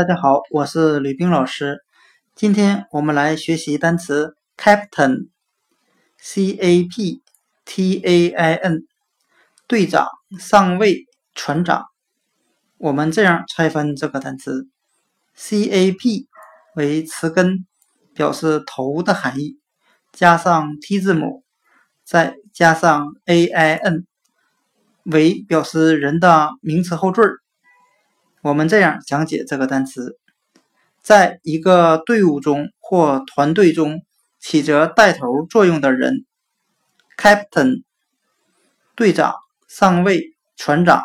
大家好，我是吕冰老师。今天我们来学习单词 captain，c a p t a i n，队长、上尉、船长。我们这样拆分这个单词：c a p 为词根，表示头的含义，加上 t 字母，再加上 a i n，为表示人的名词后缀。我们这样讲解这个单词，在一个队伍中或团队中起着带头作用的人，captain，队长、上尉、船长。